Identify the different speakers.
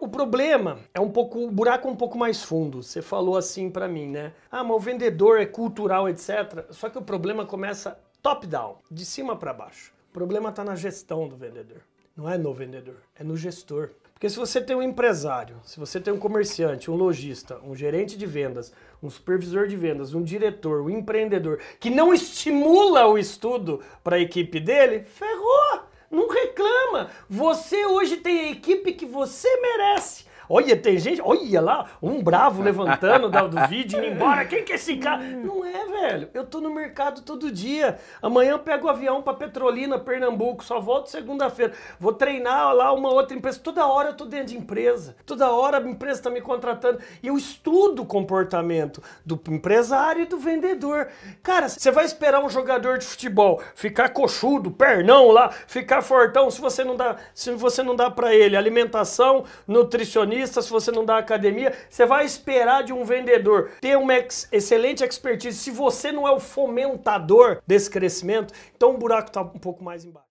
Speaker 1: o problema é um pouco, o buraco é um pouco mais fundo. Você falou assim para mim, né? Ah, mas o vendedor é cultural, etc. Só que o problema começa top-down, de cima para baixo. O problema está na gestão do vendedor. Não é no vendedor, é no gestor. Porque se você tem um empresário, se você tem um comerciante, um lojista, um gerente de vendas, um supervisor de vendas, um diretor, um empreendedor que não estimula o estudo para a equipe dele, ferrou! Reclama! Você hoje tem a equipe que você merece. Olha, tem gente, olha lá, um bravo levantando do vídeo indo embora. Quem que é esse cara? Não é, velho. Eu tô no mercado todo dia. Amanhã eu pego o avião para Petrolina, Pernambuco, só volto segunda-feira. Vou treinar lá uma outra empresa. Toda hora eu tô dentro de empresa. Toda hora a empresa tá me contratando e eu estudo o comportamento do empresário e do vendedor. Cara, você vai esperar um jogador de futebol ficar coxudo, pernão lá, ficar fortão se você não dá, se você não dá para ele alimentação, nutricionista se você não dá academia, você vai esperar de um vendedor ter uma ex excelente expertise. Se você não é o fomentador desse crescimento, então o buraco está um pouco mais embaixo.